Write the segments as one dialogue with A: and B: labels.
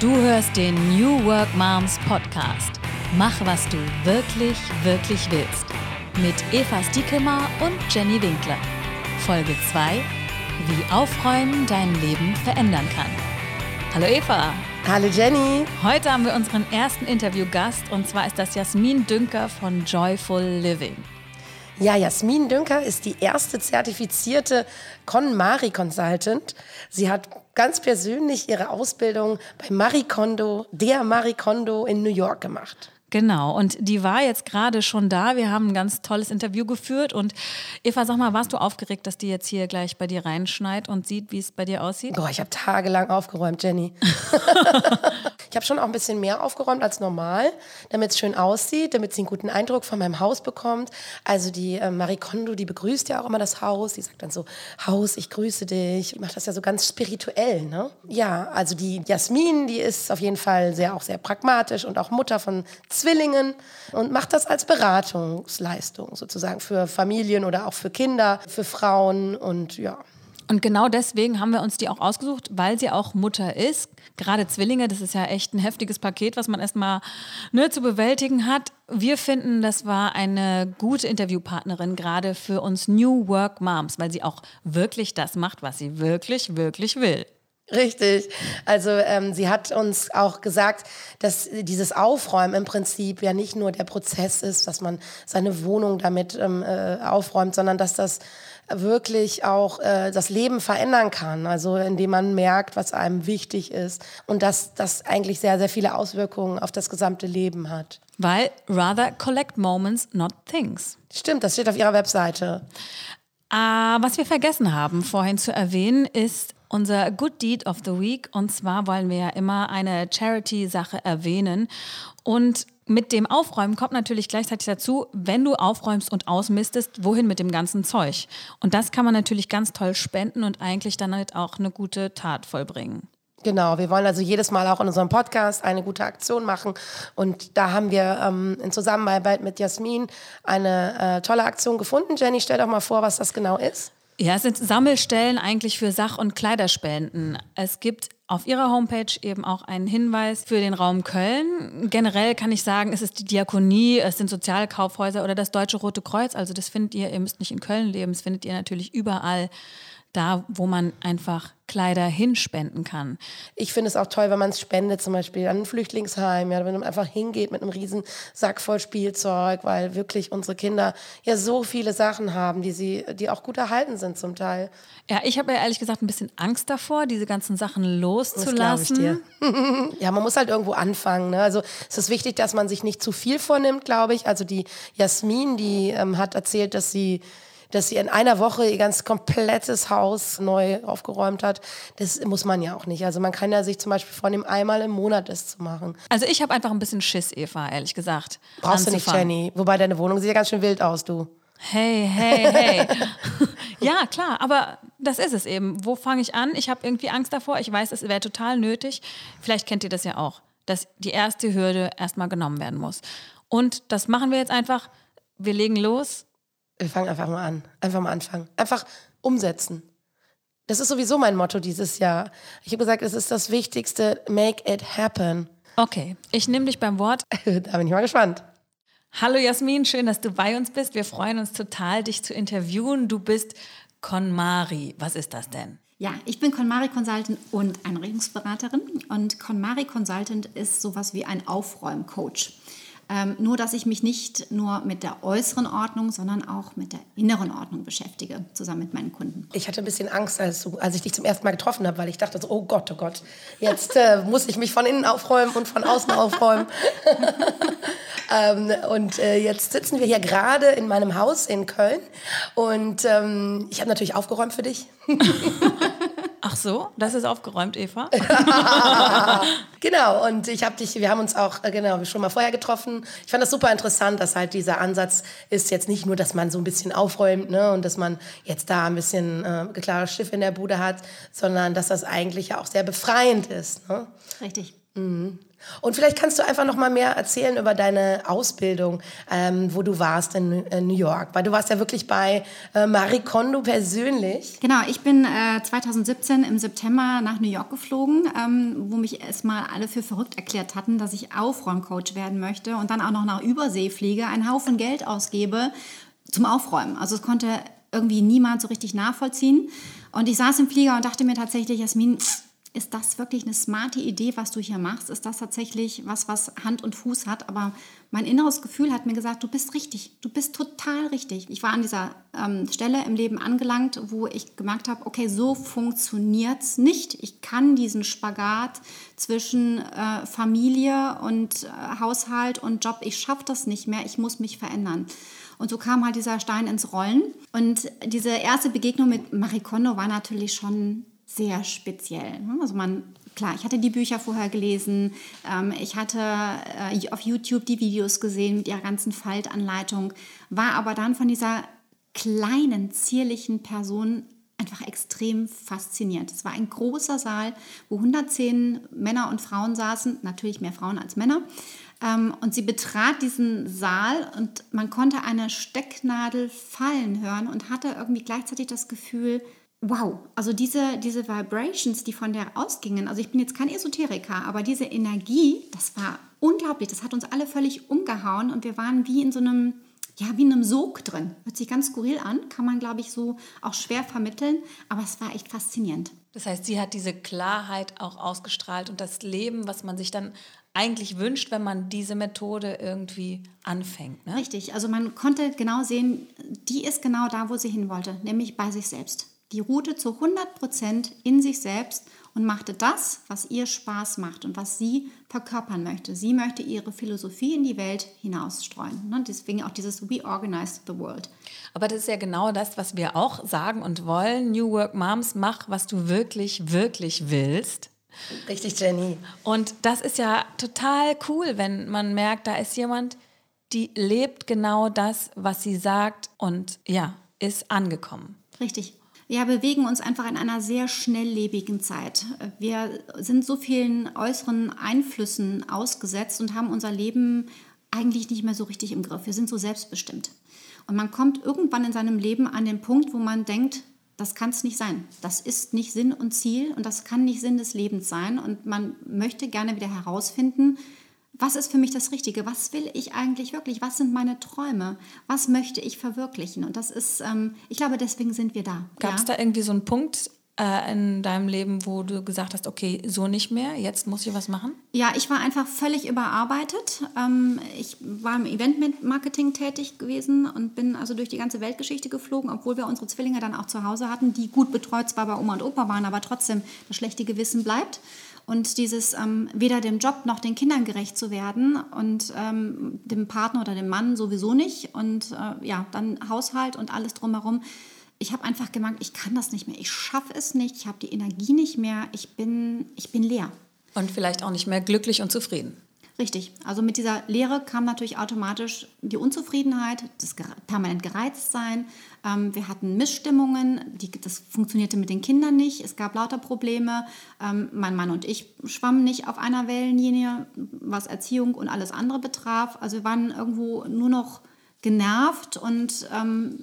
A: Du hörst den New Work Moms Podcast. Mach, was du wirklich, wirklich willst. Mit Eva Stiekemar und Jenny Winkler. Folge 2. Wie Aufräumen dein Leben verändern kann. Hallo Eva.
B: Hallo Jenny.
A: Heute haben wir unseren ersten Interviewgast und zwar ist das Jasmin Dünker von Joyful Living.
B: Ja, Jasmin Dünker ist die erste zertifizierte KonMari Consultant. Sie hat ganz persönlich ihre Ausbildung bei Marie Kondo, der Marie Kondo in New York gemacht.
A: Genau, und die war jetzt gerade schon da. Wir haben ein ganz tolles Interview geführt. Und Eva, sag mal, warst du aufgeregt, dass die jetzt hier gleich bei dir reinschneit und sieht, wie es bei dir aussieht?
B: Boah, ich habe tagelang aufgeräumt, Jenny. ich habe schon auch ein bisschen mehr aufgeräumt als normal, damit es schön aussieht, damit sie einen guten Eindruck von meinem Haus bekommt. Also die äh, Marie Kondo, die begrüßt ja auch immer das Haus. Die sagt dann so, Haus, ich grüße dich. Macht das ja so ganz spirituell, ne? Ja, also die Jasmin, die ist auf jeden Fall sehr, auch sehr pragmatisch und auch Mutter von Zwillingen und macht das als Beratungsleistung sozusagen für Familien oder auch für Kinder, für Frauen und ja.
A: Und genau deswegen haben wir uns die auch ausgesucht, weil sie auch Mutter ist. Gerade Zwillinge, das ist ja echt ein heftiges Paket, was man erstmal ne, zu bewältigen hat. Wir finden, das war eine gute Interviewpartnerin, gerade für uns New Work Moms, weil sie auch wirklich das macht, was sie wirklich, wirklich will.
B: Richtig. Also ähm, sie hat uns auch gesagt, dass dieses Aufräumen im Prinzip ja nicht nur der Prozess ist, dass man seine Wohnung damit ähm, äh, aufräumt, sondern dass das wirklich auch äh, das Leben verändern kann. Also indem man merkt, was einem wichtig ist und dass das eigentlich sehr, sehr viele Auswirkungen auf das gesamte Leben hat.
A: Weil rather collect moments, not things.
B: Stimmt, das steht auf ihrer Webseite.
A: Äh, was wir vergessen haben vorhin zu erwähnen, ist unser Good Deed of the Week. Und zwar wollen wir ja immer eine Charity-Sache erwähnen. Und mit dem Aufräumen kommt natürlich gleichzeitig dazu, wenn du aufräumst und ausmistest, wohin mit dem ganzen Zeug. Und das kann man natürlich ganz toll spenden und eigentlich dann halt auch eine gute Tat vollbringen.
B: Genau, wir wollen also jedes Mal auch in unserem Podcast eine gute Aktion machen. Und da haben wir ähm, in Zusammenarbeit mit Jasmin eine äh, tolle Aktion gefunden. Jenny, stell doch mal vor, was das genau ist.
A: Ja, es sind Sammelstellen eigentlich für Sach- und Kleiderspenden. Es gibt auf ihrer Homepage eben auch einen Hinweis für den Raum Köln. Generell kann ich sagen, es ist die Diakonie, es sind Sozialkaufhäuser oder das Deutsche Rote Kreuz. Also das findet ihr, ihr müsst nicht in Köln leben, das findet ihr natürlich überall da, wo man einfach Kleider hinspenden kann.
B: Ich finde es auch toll, wenn man es spendet, zum Beispiel an ein Flüchtlingsheim, ja, wenn man einfach hingeht mit einem riesen Sack voll Spielzeug, weil wirklich unsere Kinder ja so viele Sachen haben, die sie, die auch gut erhalten sind zum Teil.
A: Ja, ich habe ja ehrlich gesagt ein bisschen Angst davor, diese ganzen Sachen loszulassen.
B: Das ich dir. ja, man muss halt irgendwo anfangen. Ne? Also es ist wichtig, dass man sich nicht zu viel vornimmt, glaube ich. Also die Jasmin, die ähm, hat erzählt, dass sie dass sie in einer Woche ihr ganz komplettes Haus neu aufgeräumt hat. Das muss man ja auch nicht. Also man kann ja sich zum Beispiel vornehmen, einmal im Monat das zu machen.
A: Also ich habe einfach ein bisschen Schiss, Eva, ehrlich gesagt.
B: Brauchst du nicht, Jenny. Wobei deine Wohnung sieht ja ganz schön wild aus, du.
A: Hey, hey, hey. ja, klar, aber das ist es eben. Wo fange ich an? Ich habe irgendwie Angst davor. Ich weiß, es wäre total nötig. Vielleicht kennt ihr das ja auch, dass die erste Hürde erstmal genommen werden muss. Und das machen wir jetzt einfach. Wir legen los
B: wir fangen einfach mal an. Einfach mal anfangen. Einfach umsetzen. Das ist sowieso mein Motto dieses Jahr. Ich habe gesagt, es ist das Wichtigste, make it happen.
A: Okay, ich nehme dich beim Wort.
B: da bin ich mal gespannt.
A: Hallo Jasmin, schön, dass du bei uns bist. Wir freuen uns total, dich zu interviewen. Du bist KonMari. Was ist das denn?
C: Ja, ich bin KonMari Consultant und Einrichtungsberaterin. Und KonMari Consultant ist sowas wie ein Aufräumcoach. Ähm, nur, dass ich mich nicht nur mit der äußeren Ordnung, sondern auch mit der inneren Ordnung beschäftige, zusammen mit meinen Kunden.
B: Ich hatte ein bisschen Angst, als, du, als ich dich zum ersten Mal getroffen habe, weil ich dachte, so, oh Gott, oh Gott, jetzt äh, muss ich mich von innen aufräumen und von außen aufräumen. ähm, und äh, jetzt sitzen wir hier gerade in meinem Haus in Köln und ähm, ich habe natürlich aufgeräumt für dich.
A: Ach so, das ist aufgeräumt, Eva.
B: genau, und ich habe dich, wir haben uns auch äh, genau schon mal vorher getroffen. Ich fand das super interessant, dass halt dieser Ansatz ist jetzt nicht nur, dass man so ein bisschen aufräumt ne, und dass man jetzt da ein bisschen äh, klares Schiff in der Bude hat, sondern dass das eigentlich ja auch sehr befreiend ist. Ne?
C: Richtig.
B: Mhm. Und vielleicht kannst du einfach noch mal mehr erzählen über deine Ausbildung, ähm, wo du warst in, in, New York, weil du warst ja wirklich bei äh, Marie Kondo persönlich.
C: Genau, ich bin äh, 2017 im September nach New York geflogen, ähm, wo mich erstmal alle für verrückt erklärt hatten, dass ich Aufräumcoach werden möchte und dann auch noch nach Übersee fliege, einen Haufen Geld ausgebe zum Aufräumen. Also es konnte irgendwie niemand so richtig nachvollziehen. Und ich saß im Flieger und dachte mir tatsächlich, Jasmin, ist das wirklich eine smarte Idee, was du hier machst? Ist das tatsächlich was, was Hand und Fuß hat? Aber mein inneres Gefühl hat mir gesagt, du bist richtig, du bist total richtig. Ich war an dieser ähm, Stelle im Leben angelangt, wo ich gemerkt habe, okay, so funktioniert es nicht. Ich kann diesen Spagat zwischen äh, Familie und äh, Haushalt und Job, ich schaffe das nicht mehr, ich muss mich verändern. Und so kam halt dieser Stein ins Rollen. Und diese erste Begegnung mit Marie Kondo war natürlich schon sehr speziell. Ne? Also man, klar, ich hatte die Bücher vorher gelesen, ähm, ich hatte äh, auf YouTube die Videos gesehen mit ihrer ganzen Faltanleitung, war aber dann von dieser kleinen, zierlichen Person einfach extrem fasziniert. Es war ein großer Saal, wo 110 Männer und Frauen saßen, natürlich mehr Frauen als Männer. Ähm, und sie betrat diesen Saal und man konnte eine Stecknadel fallen hören und hatte irgendwie gleichzeitig das Gefühl, wow, also diese, diese Vibrations, die von der ausgingen, also ich bin jetzt kein Esoteriker, aber diese Energie, das war unglaublich, das hat uns alle völlig umgehauen und wir waren wie in so einem, ja, wie in einem Sog drin. Hört sich ganz skurril an, kann man, glaube ich, so auch schwer vermitteln, aber es war echt faszinierend.
A: Das heißt, sie hat diese Klarheit auch ausgestrahlt und das Leben, was man sich dann eigentlich wünscht, wenn man diese Methode irgendwie anfängt. Ne?
C: Richtig, also man konnte genau sehen, die ist genau da, wo sie hin wollte, nämlich bei sich selbst die ruhte zu 100% in sich selbst und machte das, was ihr Spaß macht und was sie verkörpern möchte. Sie möchte ihre Philosophie in die Welt hinausstreuen. Ne? Deswegen auch dieses We Organize the World.
A: Aber das ist ja genau das, was wir auch sagen und wollen. New Work Moms, mach, was du wirklich, wirklich willst.
B: Richtig, Jenny.
A: Und das ist ja total cool, wenn man merkt, da ist jemand, die lebt genau das, was sie sagt und ja, ist angekommen.
C: Richtig wir bewegen uns einfach in einer sehr schnelllebigen Zeit. Wir sind so vielen äußeren Einflüssen ausgesetzt und haben unser Leben eigentlich nicht mehr so richtig im Griff. Wir sind so selbstbestimmt. Und man kommt irgendwann in seinem Leben an den Punkt, wo man denkt, das kann es nicht sein. Das ist nicht Sinn und Ziel und das kann nicht Sinn des Lebens sein. Und man möchte gerne wieder herausfinden, was ist für mich das Richtige? Was will ich eigentlich wirklich? Was sind meine Träume? Was möchte ich verwirklichen? Und das ist, ähm, ich glaube, deswegen sind wir da.
A: Gab es ja? da irgendwie so einen Punkt, äh, in deinem Leben, wo du gesagt hast, okay, so nicht mehr, jetzt muss ich was machen?
C: Ja, ich war einfach völlig überarbeitet. Ähm, ich war im Event-Marketing tätig gewesen und bin also durch die ganze Weltgeschichte geflogen, obwohl wir unsere Zwillinge dann auch zu Hause hatten, die gut betreut zwar bei Oma und Opa waren, aber trotzdem das schlechte Gewissen bleibt. Und dieses ähm, weder dem Job noch den Kindern gerecht zu werden und ähm, dem Partner oder dem Mann sowieso nicht. Und äh, ja, dann Haushalt und alles drumherum. Ich habe einfach gemerkt, ich kann das nicht mehr. Ich schaffe es nicht. Ich habe die Energie nicht mehr. Ich bin, ich bin leer.
A: Und vielleicht auch nicht mehr glücklich und zufrieden.
C: Richtig. Also mit dieser Lehre kam natürlich automatisch die Unzufriedenheit, das permanent gereizt sein. Ähm, wir hatten Missstimmungen, die, das funktionierte mit den Kindern nicht. Es gab lauter Probleme. Ähm, mein Mann und ich schwammen nicht auf einer Wellenlinie, was Erziehung und alles andere betraf. Also wir waren irgendwo nur noch genervt und ähm,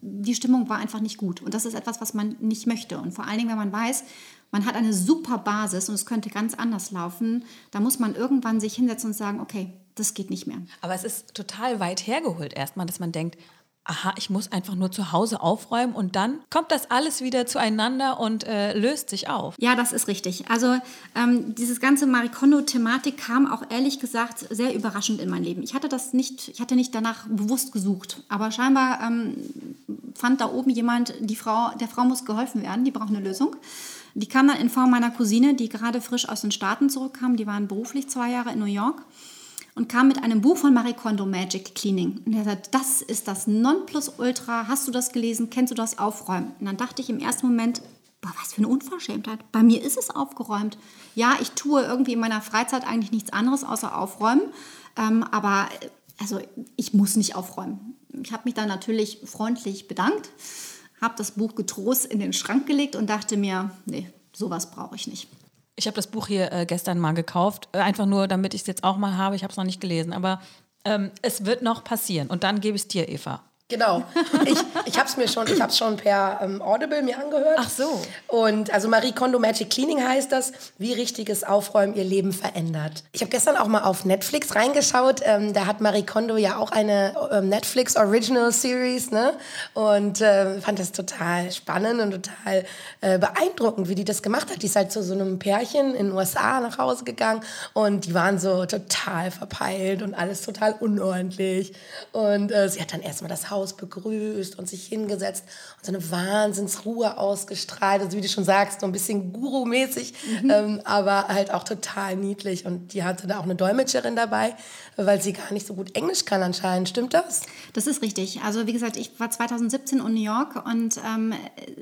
C: die Stimmung war einfach nicht gut. Und das ist etwas, was man nicht möchte. Und vor allen Dingen, wenn man weiß, man hat eine super Basis und es könnte ganz anders laufen, da muss man irgendwann sich hinsetzen und sagen, okay, das geht nicht mehr.
A: Aber es ist total weit hergeholt erstmal, dass man denkt, aha, ich muss einfach nur zu Hause aufräumen und dann kommt das alles wieder zueinander und äh, löst sich auf.
C: Ja, das ist richtig. Also ähm, dieses ganze Marikondo-Thematik kam auch ehrlich gesagt sehr überraschend in mein Leben. Ich hatte das nicht, ich hatte nicht danach bewusst gesucht, aber scheinbar ähm, fand da oben jemand, die Frau, der Frau muss geholfen werden, die braucht eine Lösung. Die kam dann in Form meiner Cousine, die gerade frisch aus den Staaten zurückkam. Die waren beruflich zwei Jahre in New York und kam mit einem Buch von Marie Kondo, Magic Cleaning. Und er sagt, das ist das Nonplusultra. Hast du das gelesen? Kennst du das Aufräumen? Und dann dachte ich im ersten Moment, boah, was für eine Unverschämtheit. Bei mir ist es aufgeräumt. Ja, ich tue irgendwie in meiner Freizeit eigentlich nichts anderes außer aufräumen. Ähm, aber also ich muss nicht aufräumen. Ich habe mich dann natürlich freundlich bedankt habe das Buch getrost in den Schrank gelegt und dachte mir, nee, sowas brauche ich nicht.
A: Ich habe das Buch hier äh, gestern mal gekauft, äh, einfach nur, damit ich es jetzt auch mal habe. Ich habe es noch nicht gelesen, aber ähm, es wird noch passieren. Und dann gebe ich es dir, Eva.
B: Genau. Ich, ich habe es mir schon, ich habe schon per ähm, Audible mir angehört.
A: Ach so.
B: Und also Marie Kondo Magic Cleaning heißt das, wie richtiges Aufräumen ihr Leben verändert. Ich habe gestern auch mal auf Netflix reingeschaut. Ähm, da hat Marie Kondo ja auch eine ähm, Netflix Original Series, ne? Und äh, fand das total spannend und total äh, beeindruckend, wie die das gemacht hat. Die ist halt zu so einem Pärchen in den USA nach Hause gegangen und die waren so total verpeilt und alles total unordentlich. Und äh, sie hat dann erstmal das Haus Haus begrüßt und sich hingesetzt und so eine Wahnsinnsruhe ausgestrahlt. Also wie du schon sagst, so ein bisschen Guru-mäßig, mhm. ähm, aber halt auch total niedlich. Und die hatte da auch eine Dolmetscherin dabei, weil sie gar nicht so gut Englisch kann anscheinend. Stimmt das?
C: Das ist richtig. Also wie gesagt, ich war 2017 in New York und ähm,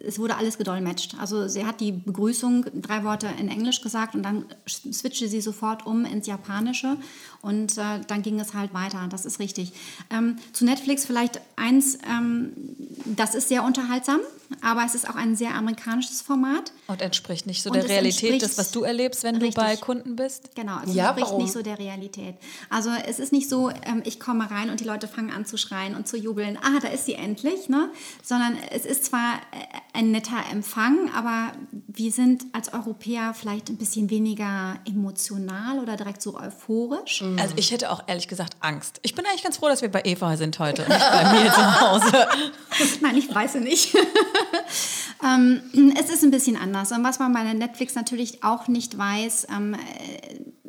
C: es wurde alles gedolmetscht. Also sie hat die Begrüßung drei Worte in Englisch gesagt und dann switchte sie sofort um ins Japanische und äh, dann ging es halt weiter. Das ist richtig. Ähm, zu Netflix vielleicht eins, ähm, das ist sehr unterhaltsam, aber es ist auch ein sehr amerikanisches Format.
A: Und entspricht nicht so und der Realität, das, was du erlebst, wenn richtig. du bei Kunden bist?
C: Genau, es ja, entspricht warum? nicht so der Realität. Also es ist nicht so, ähm, ich komme rein und die Leute fangen an zu schreien und zu jubeln, ah, da ist sie endlich, ne? sondern es ist zwar äh, ein netter Empfang, aber wir sind als Europäer vielleicht ein bisschen weniger emotional oder direkt so euphorisch.
A: Mhm. Also ich hätte auch ehrlich gesagt Angst. Ich bin eigentlich ganz froh, dass wir bei Eva sind heute und nicht bei mir zu Hause.
C: Nein, ich weiß nicht. ähm, es ist ein bisschen anders. Und was man bei Netflix natürlich auch nicht weiß, ähm,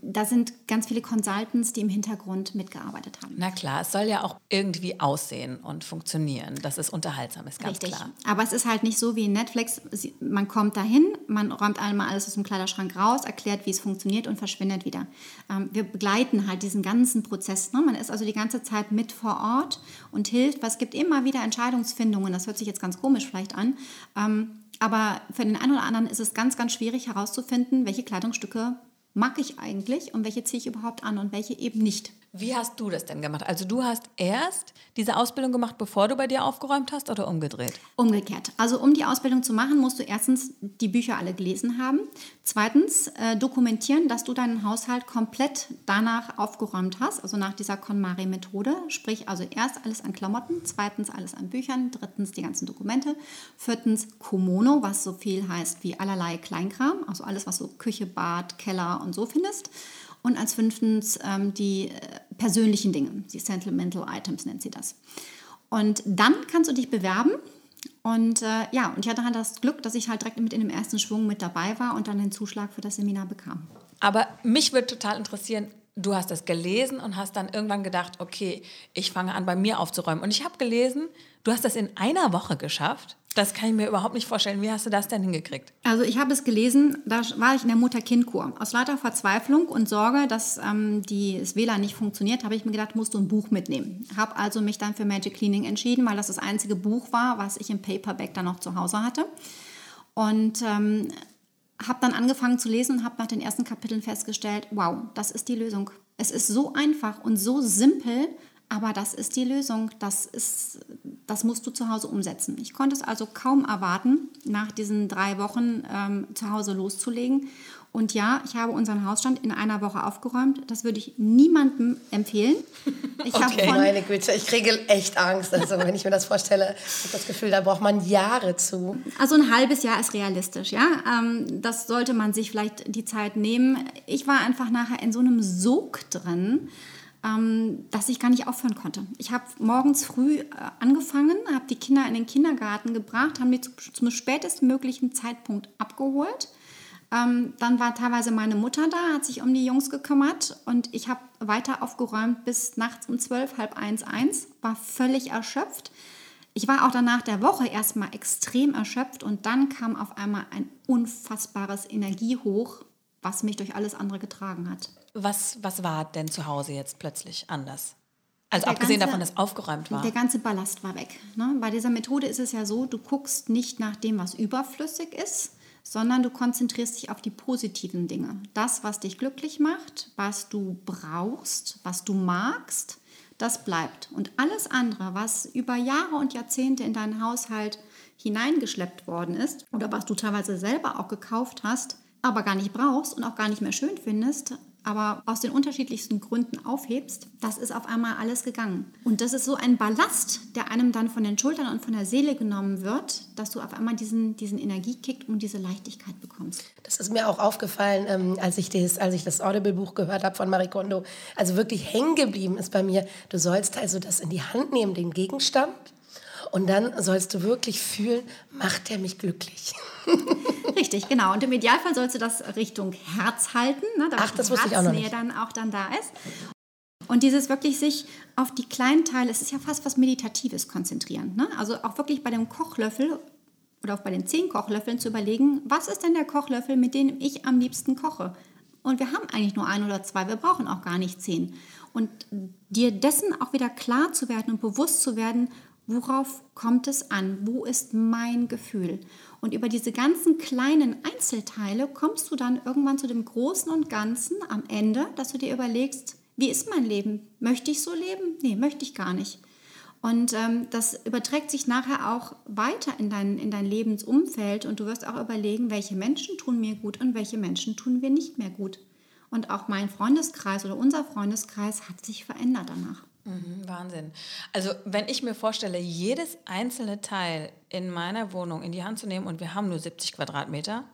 C: da sind ganz viele Consultants, die im Hintergrund mitgearbeitet haben.
A: Na klar, es soll ja auch irgendwie aussehen und funktionieren, dass es unterhaltsam ist, ganz
C: Richtig.
A: klar.
C: Aber es ist halt nicht so wie Netflix. Man kommt dahin, man räumt einmal alles aus dem Kleiderschrank raus, erklärt, wie es funktioniert und verschwindet wieder. Ähm, wir begleiten halt diesen ganzen Prozess. Ne? Man ist also die ganze Zeit mit vor Ort und hilft, es gibt immer wieder Entscheidungsfindungen. Das hört sich jetzt ganz komisch vielleicht an. Ähm, aber für den einen oder anderen ist es ganz, ganz schwierig herauszufinden, welche Kleidungsstücke mag ich eigentlich und welche ziehe ich überhaupt an und welche eben nicht.
A: Wie hast du das denn gemacht? Also du hast erst diese Ausbildung gemacht, bevor du bei dir aufgeräumt hast oder umgedreht?
C: Umgekehrt. Also um die Ausbildung zu machen, musst du erstens die Bücher alle gelesen haben. Zweitens äh, dokumentieren, dass du deinen Haushalt komplett danach aufgeräumt hast, also nach dieser KonMari-Methode. Sprich also erst alles an Klamotten, zweitens alles an Büchern, drittens die ganzen Dokumente, viertens Komono, was so viel heißt wie allerlei Kleinkram, also alles, was so Küche, Bad, Keller und so findest. Und als fünftens ähm, die äh, persönlichen Dinge, die Sentimental Items nennt sie das. Und dann kannst du dich bewerben. Und äh, ja, und ich hatte halt das Glück, dass ich halt direkt mit in dem ersten Schwung mit dabei war und dann den Zuschlag für das Seminar bekam.
A: Aber mich würde total interessieren, du hast das gelesen und hast dann irgendwann gedacht, okay, ich fange an, bei mir aufzuräumen. Und ich habe gelesen, du hast das in einer Woche geschafft. Das kann ich mir überhaupt nicht vorstellen. Wie hast du das denn hingekriegt?
C: Also ich habe es gelesen, da war ich in der Mutter-Kind-Kur. Aus lauter Verzweiflung und Sorge, dass ähm, das WLAN nicht funktioniert, habe ich mir gedacht, musst du ein Buch mitnehmen. Habe also mich dann für Magic Cleaning entschieden, weil das das einzige Buch war, was ich im Paperback dann noch zu Hause hatte. Und ähm, habe dann angefangen zu lesen und habe nach den ersten Kapiteln festgestellt, wow, das ist die Lösung. Es ist so einfach und so simpel, aber das ist die Lösung. Das, ist, das musst du zu Hause umsetzen. Ich konnte es also kaum erwarten, nach diesen drei Wochen ähm, zu Hause loszulegen. Und ja, ich habe unseren Hausstand in einer Woche aufgeräumt. Das würde ich niemandem empfehlen.
B: Ich okay. Meine Güte, ich kriege echt Angst. Also wenn ich mir das vorstelle, habe ich das Gefühl, da braucht man Jahre zu.
C: Also ein halbes Jahr ist realistisch, ja. Ähm, das sollte man sich vielleicht die Zeit nehmen. Ich war einfach nachher in so einem Sog drin dass ich gar nicht aufhören konnte. Ich habe morgens früh äh, angefangen, habe die Kinder in den Kindergarten gebracht, haben die zu, zum spätestmöglichen Zeitpunkt abgeholt. Ähm, dann war teilweise meine Mutter da, hat sich um die Jungs gekümmert und ich habe weiter aufgeräumt bis nachts um zwölf, halb eins, eins, war völlig erschöpft. Ich war auch danach der Woche erstmal extrem erschöpft und dann kam auf einmal ein unfassbares Energiehoch, was mich durch alles andere getragen hat.
A: Was, was war denn zu Hause jetzt plötzlich anders? Also der abgesehen ganze, davon, dass aufgeräumt war.
C: Der ganze Ballast war weg. Ne? Bei dieser Methode ist es ja so, du guckst nicht nach dem, was überflüssig ist, sondern du konzentrierst dich auf die positiven Dinge. Das, was dich glücklich macht, was du brauchst, was du magst, das bleibt. Und alles andere, was über Jahre und Jahrzehnte in deinen Haushalt hineingeschleppt worden ist oder was du teilweise selber auch gekauft hast, aber gar nicht brauchst und auch gar nicht mehr schön findest, aber aus den unterschiedlichsten Gründen aufhebst, das ist auf einmal alles gegangen. Und das ist so ein Ballast, der einem dann von den Schultern und von der Seele genommen wird, dass du auf einmal diesen, diesen Energiekick und diese Leichtigkeit bekommst.
B: Das ist mir auch aufgefallen, ähm, als, ich das, als ich das Audible-Buch gehört habe von Marie Kondo. Also wirklich hängen geblieben ist bei mir, du sollst also das in die Hand nehmen, den Gegenstand, und dann sollst du wirklich fühlen, macht er mich glücklich.
C: Richtig, genau. Und im Idealfall sollst du das Richtung Herz halten, ne, damit
B: Ach, das
C: die
B: ich auch
C: dann auch dann da ist. Und dieses wirklich sich auf die kleinen Teile, es ist ja fast was Meditatives konzentrieren. Ne? Also auch wirklich bei dem Kochlöffel oder auch bei den zehn Kochlöffeln zu überlegen, was ist denn der Kochlöffel, mit dem ich am liebsten koche? Und wir haben eigentlich nur ein oder zwei, wir brauchen auch gar nicht zehn. Und dir dessen auch wieder klar zu werden und bewusst zu werden, worauf kommt es an? Wo ist mein Gefühl? Und über diese ganzen kleinen Einzelteile kommst du dann irgendwann zu dem Großen und Ganzen am Ende, dass du dir überlegst, wie ist mein Leben? Möchte ich so leben? Nee, möchte ich gar nicht. Und ähm, das überträgt sich nachher auch weiter in dein, in dein Lebensumfeld und du wirst auch überlegen, welche Menschen tun mir gut und welche Menschen tun mir nicht mehr gut. Und auch mein Freundeskreis oder unser Freundeskreis hat sich verändert danach.
A: Mhm, Wahnsinn. Also wenn ich mir vorstelle, jedes einzelne Teil in meiner Wohnung in die Hand zu nehmen und wir haben nur 70 Quadratmeter,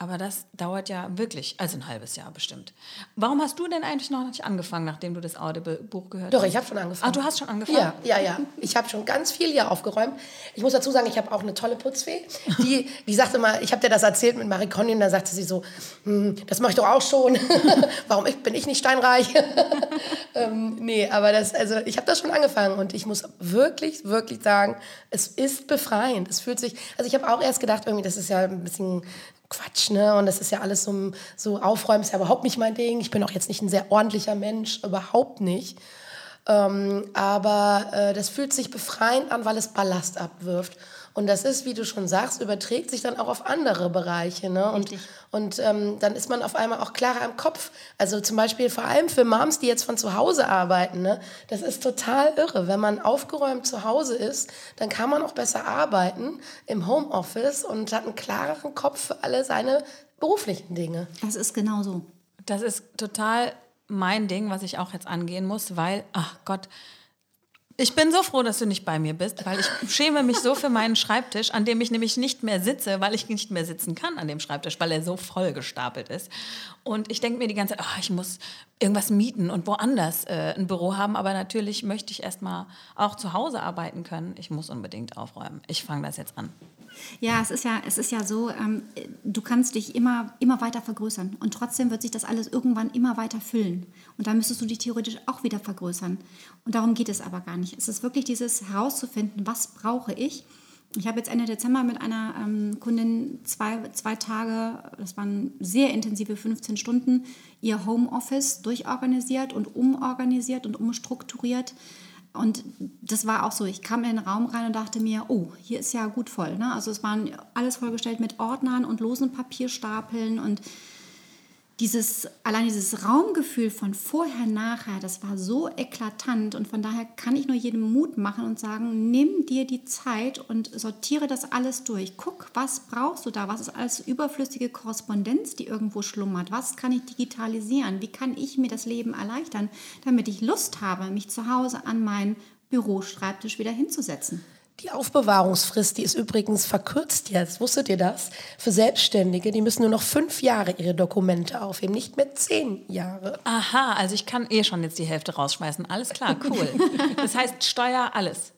A: aber das dauert ja wirklich, also ein halbes Jahr bestimmt. Warum hast du denn eigentlich noch nicht angefangen, nachdem du das Audible-Buch gehört
B: Doch,
A: hast?
B: ich habe schon angefangen.
A: Ah, du hast schon angefangen?
B: Ja, ja, ja. Ich habe schon ganz viel hier aufgeräumt. Ich muss dazu sagen, ich habe auch eine tolle Putzfee. Die, die sagte mal, ich habe dir das erzählt mit Marie Conny und da sagte sie so, hm, das mache ich doch auch schon. Warum ich, bin ich nicht steinreich? ähm, nee, aber das, also ich habe das schon angefangen und ich muss wirklich, wirklich sagen, es ist befreiend. Es fühlt sich, also ich habe auch erst gedacht, irgendwie, das ist ja ein bisschen Quatsch, ne? Und das ist ja alles so, so aufräumen, ist ja überhaupt nicht mein Ding. Ich bin auch jetzt nicht ein sehr ordentlicher Mensch, überhaupt nicht. Ähm, aber äh, das fühlt sich befreiend an, weil es Ballast abwirft. Und das ist, wie du schon sagst, überträgt sich dann auch auf andere Bereiche. Ne? Und, und ähm, dann ist man auf einmal auch klarer im Kopf. Also zum Beispiel vor allem für Moms, die jetzt von zu Hause arbeiten. Ne? Das ist total irre. Wenn man aufgeräumt zu Hause ist, dann kann man auch besser arbeiten im Homeoffice und hat einen klareren Kopf für alle seine beruflichen Dinge.
C: Das ist genau so.
A: Das ist total mein Ding, was ich auch jetzt angehen muss, weil, ach Gott, ich bin so froh, dass du nicht bei mir bist, weil ich schäme mich so für meinen Schreibtisch, an dem ich nämlich nicht mehr sitze, weil ich nicht mehr sitzen kann an dem Schreibtisch, weil er so voll gestapelt ist. Und ich denke mir die ganze Zeit, oh, ich muss irgendwas mieten und woanders äh, ein Büro haben, aber natürlich möchte ich erstmal auch zu Hause arbeiten können. Ich muss unbedingt aufräumen. Ich fange das jetzt an.
C: Ja, es ist ja, es ist ja so, ähm, du kannst dich immer, immer weiter vergrößern und trotzdem wird sich das alles irgendwann immer weiter füllen. Und da müsstest du dich theoretisch auch wieder vergrößern. Und darum geht es aber gar nicht. Es ist wirklich dieses herauszufinden, was brauche ich. Ich habe jetzt Ende Dezember mit einer ähm, Kundin zwei, zwei Tage, das waren sehr intensive 15 Stunden, ihr Homeoffice durchorganisiert und umorganisiert und umstrukturiert. Und das war auch so, ich kam in den Raum rein und dachte mir, oh, hier ist ja gut voll. Ne? Also es waren alles vollgestellt mit Ordnern und losen Papierstapeln und dieses, allein dieses Raumgefühl von vorher, nachher, das war so eklatant und von daher kann ich nur jedem Mut machen und sagen, nimm dir die Zeit und sortiere das alles durch. Guck, was brauchst du da? Was ist alles überflüssige Korrespondenz, die irgendwo schlummert? Was kann ich digitalisieren? Wie kann ich mir das Leben erleichtern, damit ich Lust habe, mich zu Hause an meinen Büroschreibtisch wieder hinzusetzen?
B: Die Aufbewahrungsfrist, die ist übrigens verkürzt jetzt. Wusstet ihr das? Für Selbstständige, die müssen nur noch fünf Jahre ihre Dokumente aufheben, nicht mehr zehn Jahre.
A: Aha, also ich kann eh schon jetzt die Hälfte rausschmeißen. Alles klar, cool. Das heißt Steuer, alles.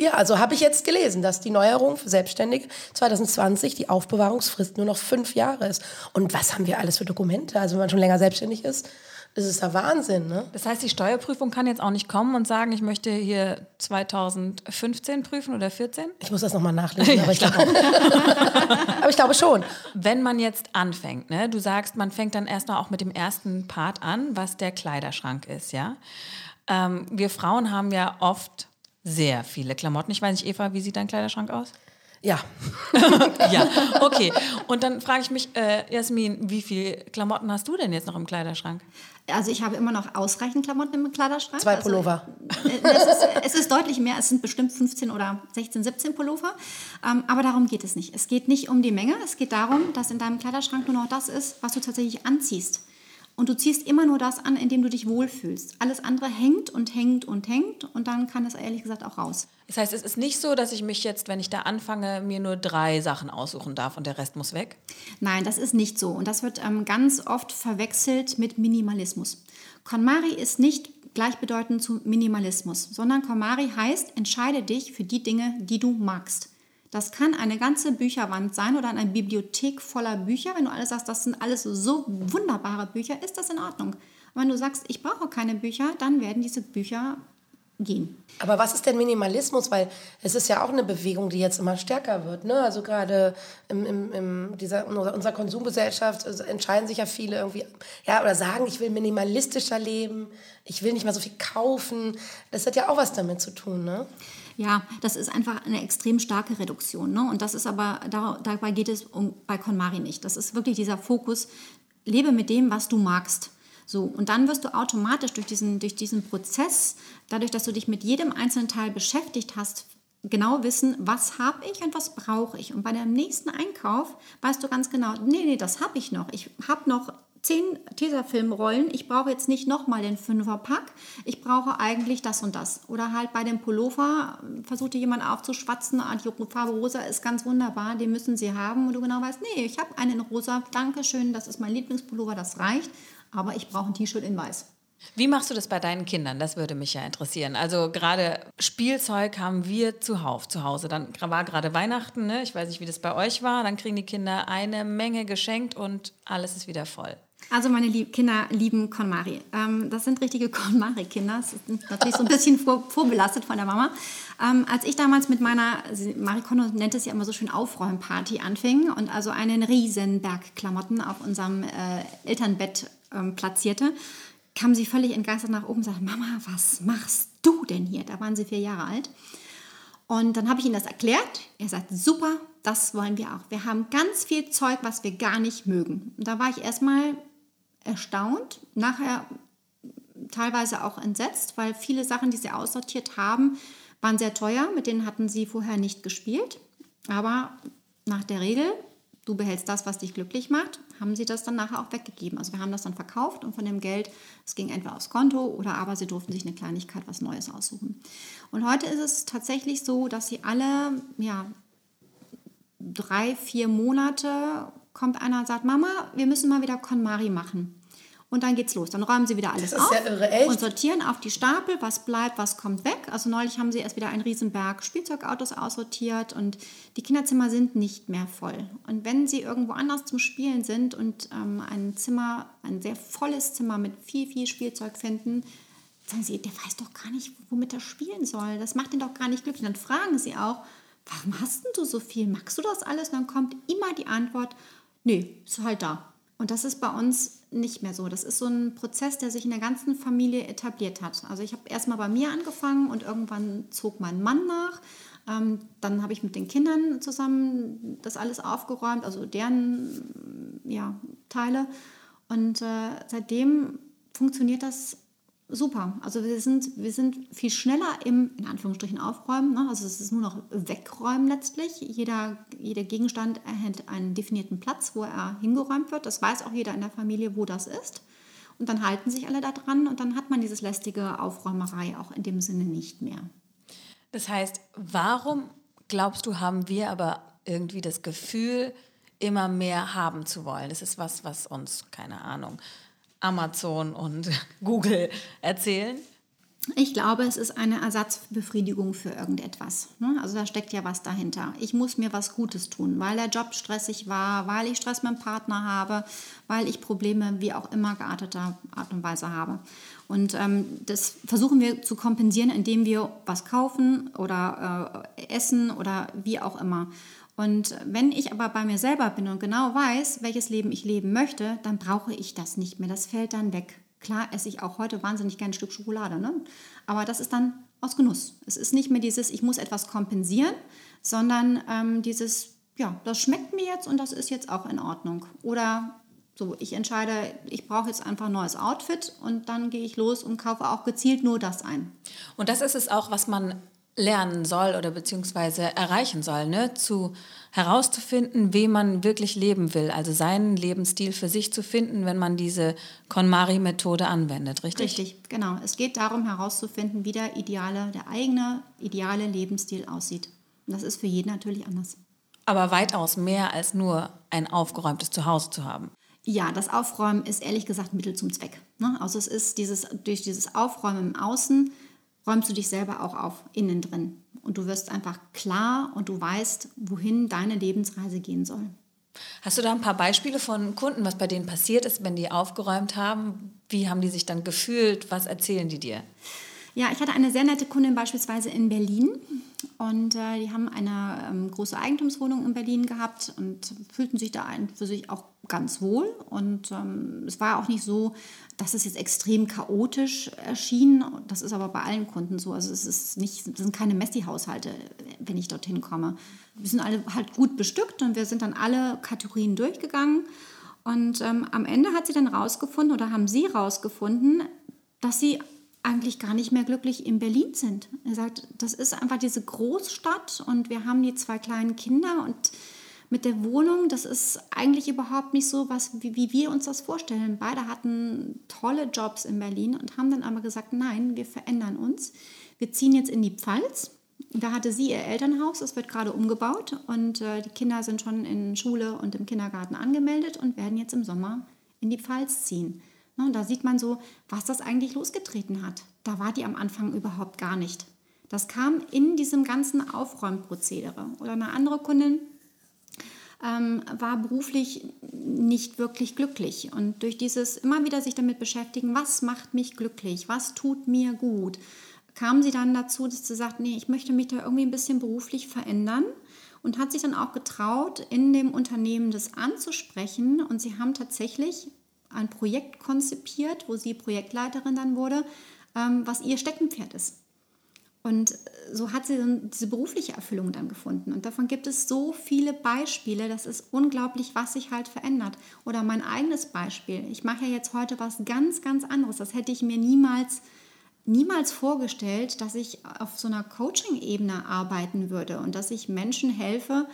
B: Ja, also habe ich jetzt gelesen, dass die Neuerung für Selbstständige 2020 die Aufbewahrungsfrist nur noch fünf Jahre ist. Und was haben wir alles für Dokumente? Also wenn man schon länger selbstständig ist, das ist der Wahnsinn, ne?
A: Das heißt, die Steuerprüfung kann jetzt auch nicht kommen und sagen, ich möchte hier 2015 prüfen oder 14?
B: Ich muss das nochmal nachlesen, aber ich, glaube aber ich glaube schon.
A: Wenn man jetzt anfängt, ne, du sagst, man fängt dann erstmal auch mit dem ersten Part an, was der Kleiderschrank ist, ja? Ähm, wir Frauen haben ja oft sehr viele Klamotten. Ich weiß nicht, Eva, wie sieht dein Kleiderschrank aus?
B: Ja.
A: ja, okay. Und dann frage ich mich, äh, Jasmin, wie viele Klamotten hast du denn jetzt noch im Kleiderschrank?
C: Also ich habe immer noch ausreichend Klamotten im Kleiderschrank.
B: Zwei
C: also,
B: Pullover.
C: Es, ist, es ist deutlich mehr, es sind bestimmt 15 oder 16, 17 Pullover. Ähm, aber darum geht es nicht. Es geht nicht um die Menge, es geht darum, dass in deinem Kleiderschrank nur noch das ist, was du tatsächlich anziehst. Und du ziehst immer nur das an, in dem du dich wohlfühlst. Alles andere hängt und hängt und hängt und dann kann es ehrlich gesagt auch raus.
A: Das heißt, es ist nicht so, dass ich mich jetzt, wenn ich da anfange, mir nur drei Sachen aussuchen darf und der Rest muss weg?
C: Nein, das ist nicht so. Und das wird ähm, ganz oft verwechselt mit Minimalismus. KonMari ist nicht gleichbedeutend zu Minimalismus, sondern KonMari heißt, entscheide dich für die Dinge, die du magst. Das kann eine ganze Bücherwand sein oder eine Bibliothek voller Bücher. Wenn du alles sagst, das sind alles so wunderbare Bücher, ist das in Ordnung. Und wenn du sagst, ich brauche keine Bücher, dann werden diese Bücher gehen.
B: Aber was ist denn Minimalismus? Weil es ist ja auch eine Bewegung, die jetzt immer stärker wird. Ne? Also gerade in, in, in dieser, in unserer Konsumgesellschaft entscheiden sich ja viele irgendwie, ja, oder sagen, ich will minimalistischer leben, ich will nicht mehr so viel kaufen. Das hat ja auch was damit zu tun, ne?
C: Ja, das ist einfach eine extrem starke Reduktion. Ne? Und das ist aber, da, dabei geht es um, bei KonMari nicht. Das ist wirklich dieser Fokus, lebe mit dem, was du magst. So, und dann wirst du automatisch durch diesen, durch diesen Prozess, dadurch, dass du dich mit jedem einzelnen Teil beschäftigt hast, genau wissen, was habe ich und was brauche ich. Und bei deinem nächsten Einkauf weißt du ganz genau, nee, nee, das habe ich noch. Ich habe noch zehn Tesafilmrollen, ich brauche jetzt nicht nochmal den Fünferpack, ich brauche eigentlich das und das. Oder halt bei dem Pullover versuchte jemand aufzuschwatzen, ah, die Farbe rosa ist ganz wunderbar, den müssen sie haben und du genau weißt, nee, ich habe einen in rosa, danke schön, das ist mein Lieblingspullover, das reicht, aber ich brauche ein T-Shirt in weiß.
A: Wie machst du das bei deinen Kindern? Das würde mich ja interessieren. Also gerade Spielzeug haben wir zuhauf zu Hause. Dann war gerade Weihnachten, ne? ich weiß nicht, wie das bei euch war. Dann kriegen die Kinder eine Menge geschenkt und alles ist wieder voll.
C: Also meine Lieb Kinder lieben KonMari. Ähm, das sind richtige KonMari-Kinder. Das ist natürlich so ein bisschen vor, vorbelastet von der Mama. Ähm, als ich damals mit meiner, Marie Kondo nennt es ja immer so schön Aufräumparty anfing und also einen riesen Berg Klamotten auf unserem äh, Elternbett ähm, platzierte, kam sie völlig entgeistert nach oben und sagte, Mama, was machst du denn hier? Da waren sie vier Jahre alt. Und dann habe ich ihm das erklärt. Er sagt, super, das wollen wir auch. Wir haben ganz viel Zeug, was wir gar nicht mögen. Und da war ich erstmal erstaunt, nachher teilweise auch entsetzt, weil viele Sachen, die sie aussortiert haben, waren sehr teuer. Mit denen hatten sie vorher nicht gespielt. Aber nach der Regel, du behältst das, was dich glücklich macht, haben sie das dann nachher auch weggegeben. Also wir haben das dann verkauft und von dem Geld, es ging entweder aufs Konto oder aber sie durften sich eine Kleinigkeit, was Neues aussuchen. Und heute ist es tatsächlich so, dass sie alle, ja, drei, vier Monate kommt einer und sagt, Mama, wir müssen mal wieder KonMari machen. Und dann geht's los. Dann räumen sie wieder alles auf
B: ja irre,
C: und sortieren auf die Stapel, was bleibt, was kommt weg. Also neulich haben sie erst wieder einen Riesenberg Spielzeugautos aussortiert und die Kinderzimmer sind nicht mehr voll. Und wenn sie irgendwo anders zum Spielen sind und ähm, ein Zimmer, ein sehr volles Zimmer mit viel, viel Spielzeug finden, sagen sie, der weiß doch gar nicht, womit er spielen soll. Das macht ihn doch gar nicht glücklich. Dann fragen sie auch, warum hast denn du so viel? Magst du das alles? Und dann kommt immer die Antwort, nee, ist halt da. Und das ist bei uns nicht mehr so. Das ist so ein Prozess, der sich in der ganzen Familie etabliert hat. Also ich habe erstmal bei mir angefangen und irgendwann zog mein Mann nach. Ähm, dann habe ich mit den Kindern zusammen das alles aufgeräumt, also deren ja, Teile. Und äh, seitdem funktioniert das super. Also wir sind, wir sind viel schneller im, in Anführungsstrichen, Aufräumen. Ne? Also es ist nur noch Wegräumen letztlich. Jeder, jeder Gegenstand erhält einen definierten Platz, wo er hingeräumt wird. Das weiß auch jeder in der Familie, wo das ist. Und dann halten sich alle da dran und dann hat man dieses lästige Aufräumerei auch in dem Sinne nicht mehr.
A: Das heißt, warum glaubst du, haben wir aber irgendwie das Gefühl, immer mehr haben zu wollen? Das ist was, was uns, keine Ahnung, Amazon und Google erzählen?
C: Ich glaube, es ist eine Ersatzbefriedigung für irgendetwas. Ne? Also da steckt ja was dahinter. Ich muss mir was Gutes tun, weil der Job stressig war, weil ich Stress mit dem Partner habe, weil ich Probleme wie auch immer gearteter Art und Weise habe. Und ähm, das versuchen wir zu kompensieren, indem wir was kaufen oder äh, essen oder wie auch immer. Und wenn ich aber bei mir selber bin und genau weiß, welches Leben ich leben möchte, dann brauche ich das nicht mehr. Das fällt dann weg. Klar esse ich auch heute wahnsinnig gerne ein Stück Schokolade, ne? aber das ist dann aus Genuss. Es ist nicht mehr dieses, ich muss etwas kompensieren, sondern ähm, dieses, ja, das schmeckt mir jetzt und das ist jetzt auch in Ordnung. Oder so, ich entscheide, ich brauche jetzt einfach ein neues Outfit und dann gehe ich los und kaufe auch gezielt nur das ein.
A: Und das ist es auch, was man lernen soll oder beziehungsweise erreichen soll, ne? zu herauszufinden, wie man wirklich leben will, also seinen Lebensstil für sich zu finden, wenn man diese KonMari-Methode anwendet, richtig?
C: Richtig, genau. Es geht darum herauszufinden, wie der ideale, der eigene ideale Lebensstil aussieht. Und das ist für jeden natürlich anders.
A: Aber weitaus mehr als nur ein aufgeräumtes Zuhause zu haben.
C: Ja, das Aufräumen ist ehrlich gesagt Mittel zum Zweck. Ne? Also es ist dieses, durch dieses Aufräumen im Außen räumst du dich selber auch auf, innen drin. Und du wirst einfach klar und du weißt, wohin deine Lebensreise gehen soll.
A: Hast du da ein paar Beispiele von Kunden, was bei denen passiert ist, wenn die aufgeräumt haben? Wie haben die sich dann gefühlt? Was erzählen die dir?
C: Ja, ich hatte eine sehr nette Kundin beispielsweise in Berlin und äh, die haben eine ähm, große Eigentumswohnung in Berlin gehabt und fühlten sich da ein, für sich auch ganz wohl. Und ähm, es war auch nicht so, dass es jetzt extrem chaotisch erschien. Das ist aber bei allen Kunden so. Also es ist nicht, das sind keine Messi-Haushalte, wenn ich dorthin komme. Wir sind alle halt gut bestückt und wir sind dann alle Kategorien durchgegangen. Und ähm, am Ende hat sie dann rausgefunden oder haben sie rausgefunden, dass sie eigentlich gar nicht mehr glücklich in Berlin sind. Er sagt, das ist einfach diese Großstadt und wir haben die zwei kleinen Kinder und mit der Wohnung, das ist eigentlich überhaupt nicht so, was, wie, wie wir uns das vorstellen. Beide hatten tolle Jobs in Berlin und haben dann aber gesagt, nein, wir verändern uns. Wir ziehen jetzt in die Pfalz. Da hatte sie ihr Elternhaus, das wird gerade umgebaut und äh, die Kinder sind schon in Schule und im Kindergarten angemeldet und werden jetzt im Sommer in die Pfalz ziehen. Ne, und da sieht man so, was das eigentlich losgetreten hat. Da war die am Anfang überhaupt gar nicht. Das kam in diesem ganzen Aufräumprozedere. Oder eine andere Kundin ähm, war beruflich nicht wirklich glücklich. Und durch dieses immer wieder sich damit beschäftigen, was macht mich glücklich, was tut mir gut, kam sie dann dazu, dass sie sagt, nee, ich möchte mich da irgendwie ein bisschen beruflich verändern und hat sich dann auch getraut, in dem Unternehmen das anzusprechen. Und sie haben tatsächlich ein Projekt konzipiert, wo sie Projektleiterin dann wurde, ähm, was ihr Steckenpferd ist. Und so hat sie diese berufliche Erfüllung dann gefunden. Und davon gibt es so viele Beispiele. Das ist unglaublich, was sich halt verändert. Oder mein eigenes Beispiel. Ich mache ja jetzt heute was ganz, ganz anderes. Das hätte ich mir niemals, niemals vorgestellt, dass ich auf so einer Coaching-Ebene arbeiten würde und dass ich Menschen helfe,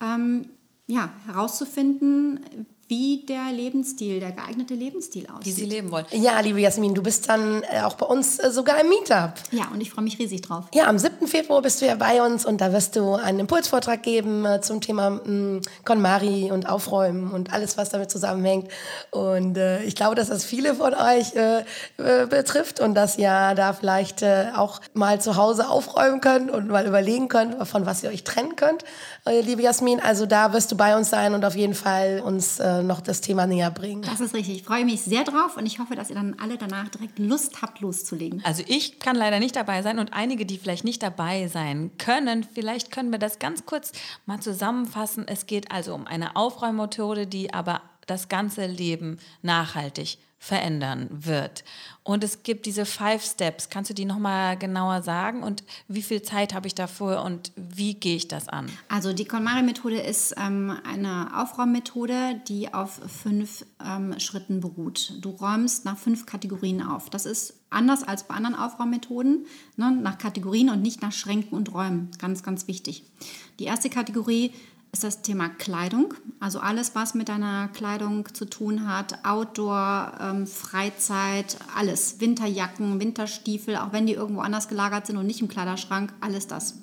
C: ähm, ja, herauszufinden, wie der Lebensstil, der geeignete Lebensstil aussieht.
A: Wie sie leben wollen.
B: Ja, liebe Jasmin, du bist dann äh, auch bei uns äh, sogar im Meetup.
C: Ja, und ich freue mich riesig drauf.
B: Ja, am 7. Februar bist du ja bei uns und da wirst du einen Impulsvortrag geben äh, zum Thema mh, KonMari und Aufräumen und alles, was damit zusammenhängt. Und äh, ich glaube, dass das viele von euch äh, äh, betrifft und dass ihr da vielleicht auch mal zu Hause aufräumen könnt und mal überlegen könnt, von was ihr euch trennen könnt, liebe Jasmin. Also da wirst du bei uns sein und auf jeden Fall uns noch das Thema näher bringen.
C: Das ist richtig. Ich freue mich sehr drauf und ich hoffe, dass ihr dann alle danach direkt Lust habt, loszulegen.
A: Also ich kann leider nicht dabei sein und einige, die vielleicht nicht dabei sein können, vielleicht können wir das ganz kurz mal zusammenfassen. Es geht also um eine Aufräummethode, die aber das ganze Leben nachhaltig verändern wird. Und es gibt diese Five Steps. Kannst du die nochmal genauer sagen? Und wie viel Zeit habe ich dafür und wie gehe ich das an?
C: Also die KonMari-Methode ist ähm, eine Aufräummethode, die auf fünf ähm, Schritten beruht. Du räumst nach fünf Kategorien auf. Das ist anders als bei anderen Aufräummethoden, ne? nach Kategorien und nicht nach Schränken und Räumen. Ganz, ganz wichtig. Die erste Kategorie ist das Thema Kleidung. Also alles, was mit deiner Kleidung zu tun hat, Outdoor, ähm, Freizeit, alles. Winterjacken, Winterstiefel, auch wenn die irgendwo anders gelagert sind und nicht im Kleiderschrank, alles das.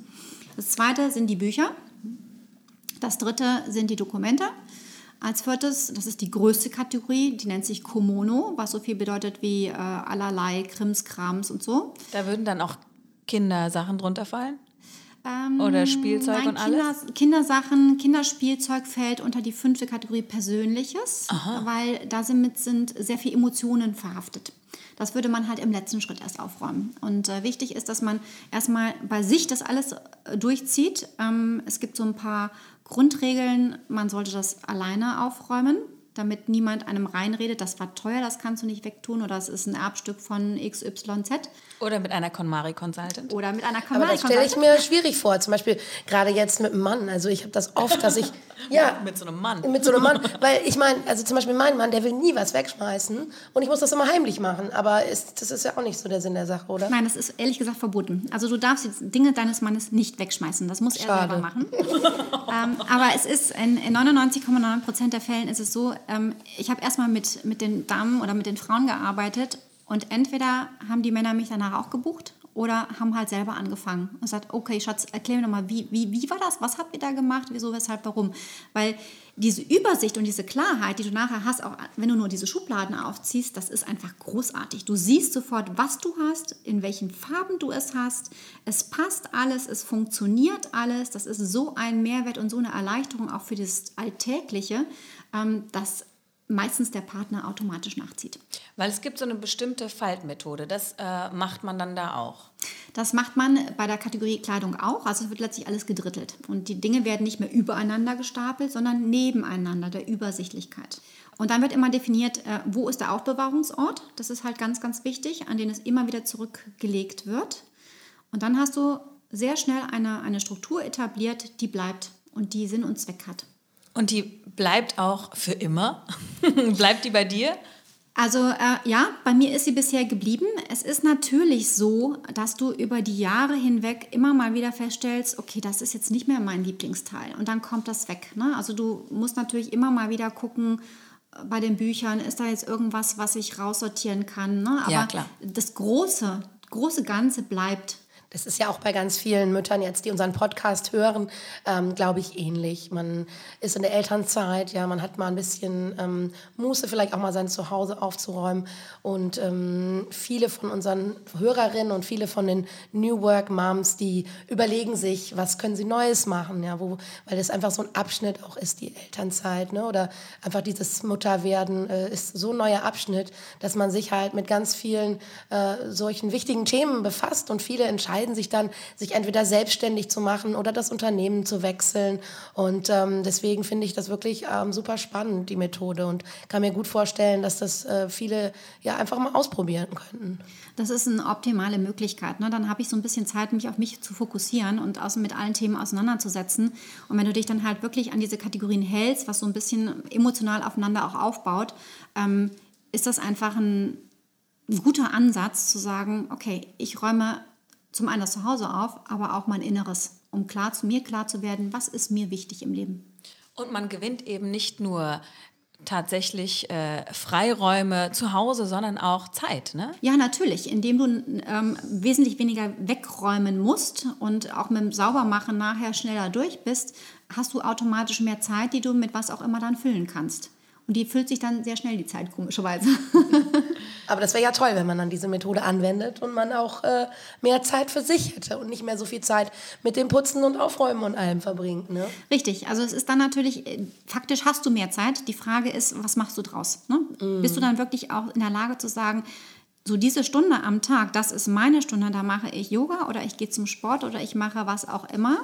C: Das zweite sind die Bücher. Das dritte sind die Dokumente. Als viertes, das ist die größte Kategorie, die nennt sich Komono, was so viel bedeutet wie äh, allerlei Krimskrams und so.
A: Da würden dann auch Kindersachen drunter fallen? Ähm, Oder Spielzeug nein, und alles?
C: Kinder, Kindersachen, Kinderspielzeug fällt unter die fünfte Kategorie Persönliches, Aha. weil da sind, sind sehr viele Emotionen verhaftet. Das würde man halt im letzten Schritt erst aufräumen. Und äh, wichtig ist, dass man erstmal bei sich das alles äh, durchzieht. Ähm, es gibt so ein paar Grundregeln. Man sollte das alleine aufräumen. damit niemand einem reinredet, das war teuer, das kannst du nicht wegtun oder das ist ein Erbstück von XYZ.
A: Oder mit einer KonMari Consultant.
C: Oder mit einer
B: Aber
C: KonMari
B: das stelle
C: Consultant.
B: ich mir schwierig vor. Zum Beispiel gerade jetzt mit einem Mann. Also ich habe das oft, dass ich ja
A: Mit so einem Mann.
B: mit so einem Mann, weil ich meine, also zum Beispiel mein Mann, der will nie was wegschmeißen und ich muss das immer heimlich machen. Aber ist, das ist ja auch nicht so der Sinn der Sache, oder?
C: Nein, das ist ehrlich gesagt verboten. Also du darfst die Dinge deines Mannes nicht wegschmeißen. Das muss er
B: Schade.
C: selber machen. ähm, aber es ist in, in 99,9 Prozent der Fällen ist es so, ähm, ich habe erstmal mit, mit den Damen oder mit den Frauen gearbeitet und entweder haben die Männer mich danach auch gebucht oder haben halt selber angefangen und gesagt, okay, Schatz, erklär mir nochmal, wie, wie, wie war das? Was habt ihr da gemacht? Wieso, weshalb, warum? Weil diese Übersicht und diese Klarheit, die du nachher hast, auch wenn du nur diese Schubladen aufziehst, das ist einfach großartig. Du siehst sofort, was du hast, in welchen Farben du es hast. Es passt alles, es funktioniert alles. Das ist so ein Mehrwert und so eine Erleichterung auch für das Alltägliche, ähm, dass meistens der Partner automatisch nachzieht.
A: Weil es gibt so eine bestimmte Faltmethode. Das äh, macht man dann da auch.
C: Das macht man bei der Kategorie Kleidung auch. Also es wird letztlich alles gedrittelt. Und die Dinge werden nicht mehr übereinander gestapelt, sondern nebeneinander, der Übersichtlichkeit. Und dann wird immer definiert, äh, wo ist der Aufbewahrungsort. Das ist halt ganz, ganz wichtig, an den es immer wieder zurückgelegt wird. Und dann hast du sehr schnell eine, eine Struktur etabliert, die bleibt und die Sinn und Zweck hat.
A: Und die bleibt auch für immer. bleibt die bei dir?
C: Also äh, ja, bei mir ist sie bisher geblieben. Es ist natürlich so, dass du über die Jahre hinweg immer mal wieder feststellst, okay, das ist jetzt nicht mehr mein Lieblingsteil und dann kommt das weg. Ne? Also du musst natürlich immer mal wieder gucken, äh, bei den Büchern, ist da jetzt irgendwas, was ich raussortieren kann. Ne? Aber
A: Ja, klar.
C: das große, große Ganze bleibt.
B: Das ist ja auch bei ganz vielen Müttern jetzt, die unseren Podcast hören, ähm, glaube ich, ähnlich. Man ist in der Elternzeit, ja, man hat mal ein bisschen ähm, Muße, vielleicht auch mal sein Zuhause aufzuräumen. Und ähm, viele von unseren Hörerinnen und viele von den New Work Moms, die überlegen sich, was können sie Neues machen, ja, wo, weil das einfach so ein Abschnitt auch ist, die Elternzeit, ne, oder einfach dieses Mutterwerden äh, ist so ein neuer Abschnitt, dass man sich halt mit ganz vielen äh, solchen wichtigen Themen befasst und viele entscheiden sich dann, sich entweder selbstständig zu machen oder das Unternehmen zu wechseln. Und ähm, deswegen finde ich das wirklich ähm, super spannend, die Methode. Und kann mir gut vorstellen, dass das äh, viele ja einfach mal ausprobieren könnten.
C: Das ist eine optimale Möglichkeit. Ne? Dann habe ich so ein bisschen Zeit, mich auf mich zu fokussieren und außen mit allen Themen auseinanderzusetzen. Und wenn du dich dann halt wirklich an diese Kategorien hältst, was so ein bisschen emotional aufeinander auch aufbaut, ähm, ist das einfach ein, ein guter Ansatz zu sagen, okay, ich räume zum einen das Zuhause auf, aber auch mein Inneres, um klar zu mir klar zu werden, was ist mir wichtig im Leben.
A: Und man gewinnt eben nicht nur tatsächlich äh, Freiräume zu Hause, sondern auch Zeit. Ne?
C: Ja, natürlich, indem du ähm, wesentlich weniger wegräumen musst und auch mit dem Saubermachen nachher schneller durch bist, hast du automatisch mehr Zeit, die du mit was auch immer dann füllen kannst. Und die füllt sich dann sehr schnell die Zeit, komischerweise.
B: Aber das wäre ja toll, wenn man dann diese Methode anwendet und man auch äh, mehr Zeit für sich hätte und nicht mehr so viel Zeit mit dem Putzen und Aufräumen und allem verbringt. Ne?
C: Richtig, also es ist dann natürlich, äh, faktisch hast du mehr Zeit. Die Frage ist, was machst du draus? Ne? Bist du dann wirklich auch in der Lage zu sagen, so diese Stunde am Tag, das ist meine Stunde, da mache ich Yoga oder ich gehe zum Sport oder ich mache was auch immer.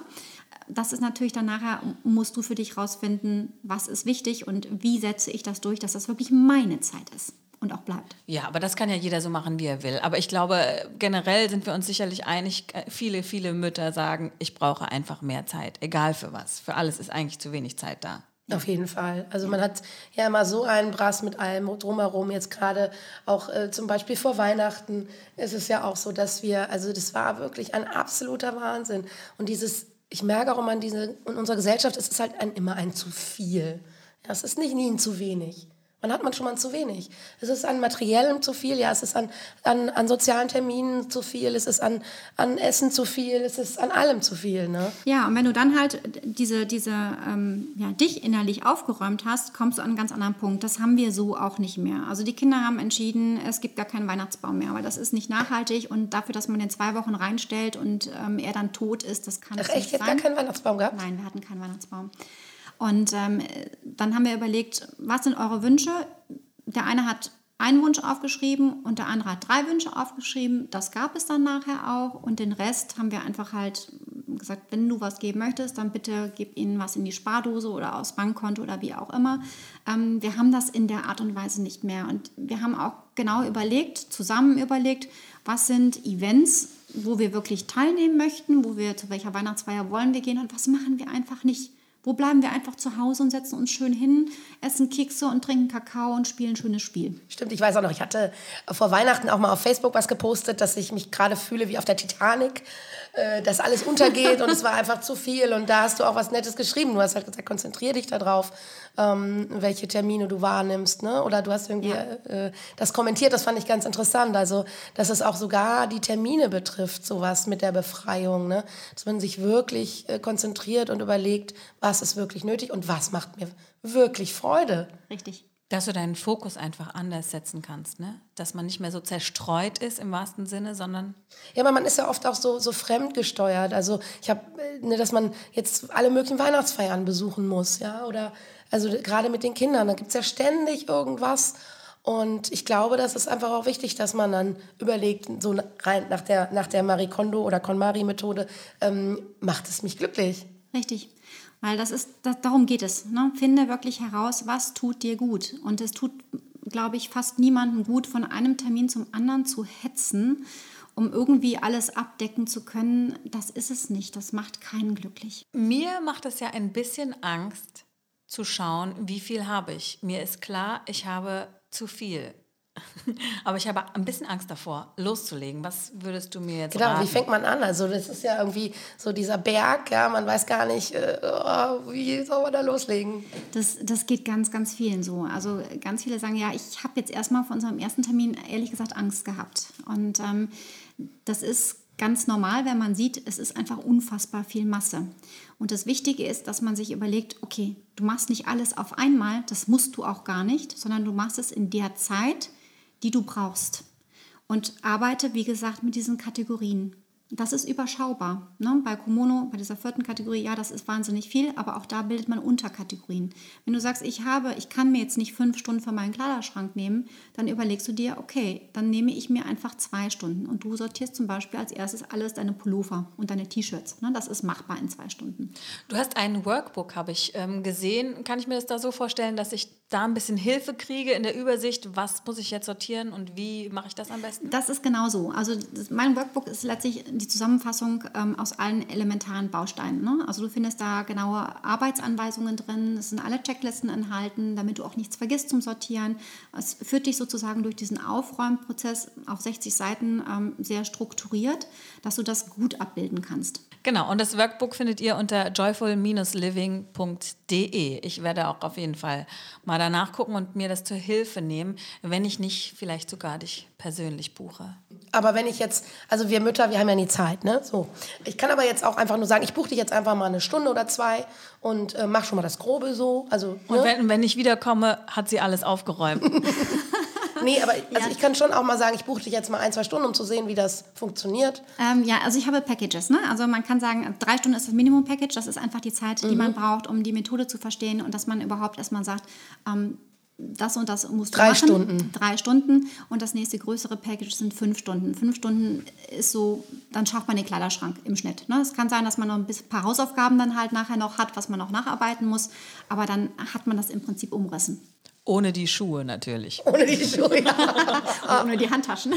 C: Das ist natürlich dann nachher, musst du für dich rausfinden, was ist wichtig und wie setze ich das durch, dass das wirklich meine Zeit ist und auch bleibt.
A: Ja, aber das kann ja jeder so machen, wie er will. Aber ich glaube, generell sind wir uns sicherlich einig, äh, viele, viele Mütter sagen, ich brauche einfach mehr Zeit, egal für was. Für alles ist eigentlich zu wenig Zeit da.
B: Auf jeden Fall. Also man hat ja immer so einen Brass mit allem drumherum. Jetzt gerade auch äh, zum Beispiel vor Weihnachten ist es ja auch so, dass wir, also das war wirklich ein absoluter Wahnsinn. Und dieses, ich merke auch immer in, diese, in unserer Gesellschaft, es ist halt ein, immer ein zu viel. Es ist nicht nie ein zu wenig. Wann hat man schon mal zu wenig? Es ist an materiellem zu viel, ja, es ist an, an, an sozialen Terminen zu viel, es ist an, an Essen zu viel, es ist an allem zu viel. Ne?
C: Ja, und wenn du dann halt diese, diese ähm, ja, dich innerlich aufgeräumt hast, kommst du an einen ganz anderen Punkt. Das haben wir so auch nicht mehr. Also die Kinder haben entschieden, es gibt gar keinen Weihnachtsbaum mehr, weil das ist nicht nachhaltig und dafür, dass man den zwei Wochen reinstellt und ähm, er dann tot ist, das kann
B: Ach
C: es
B: echt,
C: nicht
B: jetzt
C: sein.
B: gar keinen Weihnachtsbaum gehabt?
C: Nein, wir hatten keinen Weihnachtsbaum. Und ähm, dann haben wir überlegt, was sind eure Wünsche? Der eine hat einen Wunsch aufgeschrieben und der andere hat drei Wünsche aufgeschrieben. Das gab es dann nachher auch. Und den Rest haben wir einfach halt gesagt, wenn du was geben möchtest, dann bitte gib ihnen was in die Spardose oder aufs Bankkonto oder wie auch immer. Ähm, wir haben das in der Art und Weise nicht mehr. Und wir haben auch genau überlegt, zusammen überlegt, was sind Events, wo wir wirklich teilnehmen möchten, wo wir zu welcher Weihnachtsfeier wollen wir gehen und was machen wir einfach nicht. Wo bleiben wir einfach zu Hause und setzen uns schön hin, essen Kekse und trinken Kakao und spielen ein schönes Spiel?
B: Stimmt, ich weiß auch noch, ich hatte vor Weihnachten auch mal auf Facebook was gepostet, dass ich mich gerade fühle wie auf der Titanic, äh, dass alles untergeht und es war einfach zu viel. Und da hast du auch was Nettes geschrieben. Du hast halt gesagt, konzentrier dich darauf, ähm, welche Termine du wahrnimmst. Ne? Oder du hast irgendwie ja. äh, das kommentiert, das fand ich ganz interessant. Also, dass es auch sogar die Termine betrifft, sowas mit der Befreiung. Ne? Dass man sich wirklich äh, konzentriert und überlegt, was ist wirklich nötig und was macht mir wirklich Freude.
C: Richtig.
A: Dass du deinen Fokus einfach anders setzen kannst, ne? Dass man nicht mehr so zerstreut ist im wahrsten Sinne, sondern.
B: Ja, aber man ist ja oft auch so, so fremdgesteuert. Also ich habe, äh, ne, dass man jetzt alle möglichen Weihnachtsfeiern besuchen muss, ja, oder also gerade mit den Kindern, da gibt es ja ständig irgendwas. Und ich glaube, das ist einfach auch wichtig, dass man dann überlegt, so rein nach der, nach der Marie Kondo oder KonMari-Methode, ähm, macht es mich glücklich.
C: Richtig. Weil das ist, das, darum geht es. Ne? Finde wirklich heraus, was tut dir gut. Und es tut, glaube ich, fast niemandem gut, von einem Termin zum anderen zu hetzen, um irgendwie alles abdecken zu können. Das ist es nicht. Das macht keinen glücklich.
A: Mir macht es ja ein bisschen Angst, zu schauen, wie viel habe ich. Mir ist klar, ich habe zu viel. Aber ich habe ein bisschen Angst davor, loszulegen. Was würdest du mir jetzt
B: genau,
A: raten?
B: Genau, wie fängt man an? Also das ist ja irgendwie so dieser Berg, ja, man weiß gar nicht, äh, oh, wie soll man da loslegen?
C: Das, das geht ganz, ganz vielen so. Also ganz viele sagen, ja, ich habe jetzt erstmal von unserem ersten Termin ehrlich gesagt Angst gehabt. Und ähm, das ist ganz normal, wenn man sieht, es ist einfach unfassbar viel Masse. Und das Wichtige ist, dass man sich überlegt, okay, du machst nicht alles auf einmal, das musst du auch gar nicht, sondern du machst es in der Zeit, die du brauchst. Und arbeite, wie gesagt, mit diesen Kategorien. Das ist überschaubar. Ne? Bei Komono, bei dieser vierten Kategorie, ja, das ist wahnsinnig viel, aber auch da bildet man Unterkategorien. Wenn du sagst, ich habe, ich kann mir jetzt nicht fünf Stunden für meinen Kleiderschrank nehmen, dann überlegst du dir, okay, dann nehme ich mir einfach zwei Stunden und du sortierst zum Beispiel als erstes alles deine Pullover und deine T-Shirts. Ne? Das ist machbar in zwei Stunden.
A: Du hast ein Workbook, habe ich ähm, gesehen. Kann ich mir das da so vorstellen, dass ich da ein bisschen Hilfe kriege in der Übersicht, was muss ich jetzt sortieren und wie mache ich das am besten?
C: Das ist genau so. Also das, mein Workbook ist letztlich die Zusammenfassung ähm, aus allen elementaren Bausteinen. Ne? Also du findest da genaue Arbeitsanweisungen drin, es sind alle Checklisten enthalten, damit du auch nichts vergisst zum Sortieren. Es führt dich sozusagen durch diesen Aufräumprozess auf 60 Seiten ähm, sehr strukturiert, dass du das gut abbilden kannst.
A: Genau, und das Workbook findet ihr unter joyful-living.de. Ich werde auch auf jeden Fall mal danach gucken und mir das zur Hilfe nehmen, wenn ich nicht vielleicht sogar dich persönlich buche.
B: Aber wenn ich jetzt, also wir Mütter, wir haben ja nie Zeit, ne? So. Ich kann aber jetzt auch einfach nur sagen, ich buche dich jetzt einfach mal eine Stunde oder zwei und äh, mach schon mal das Grobe so. Also,
A: ne? Und wenn, wenn ich wiederkomme, hat sie alles aufgeräumt.
B: Nee, aber also ja. ich kann schon auch mal sagen, ich buche dich jetzt mal ein, zwei Stunden, um zu sehen, wie das funktioniert.
C: Ähm, ja, also ich habe Packages. Ne? Also man kann sagen, drei Stunden ist das Minimum-Package. Das ist einfach die Zeit, die mhm. man braucht, um die Methode zu verstehen und dass man überhaupt erstmal sagt, ähm, das und das musst du
B: Drei
C: machen.
B: Stunden.
C: Drei Stunden. Und das nächste größere Package sind fünf Stunden. Fünf Stunden ist so, dann schafft man den Kleiderschrank im Schnitt. Ne? Es kann sein, dass man noch ein paar Hausaufgaben dann halt nachher noch hat, was man noch nacharbeiten muss. Aber dann hat man das im Prinzip umrissen.
A: Ohne die Schuhe natürlich.
B: Ohne die Schuhe, ja.
C: Ohne die Handtaschen.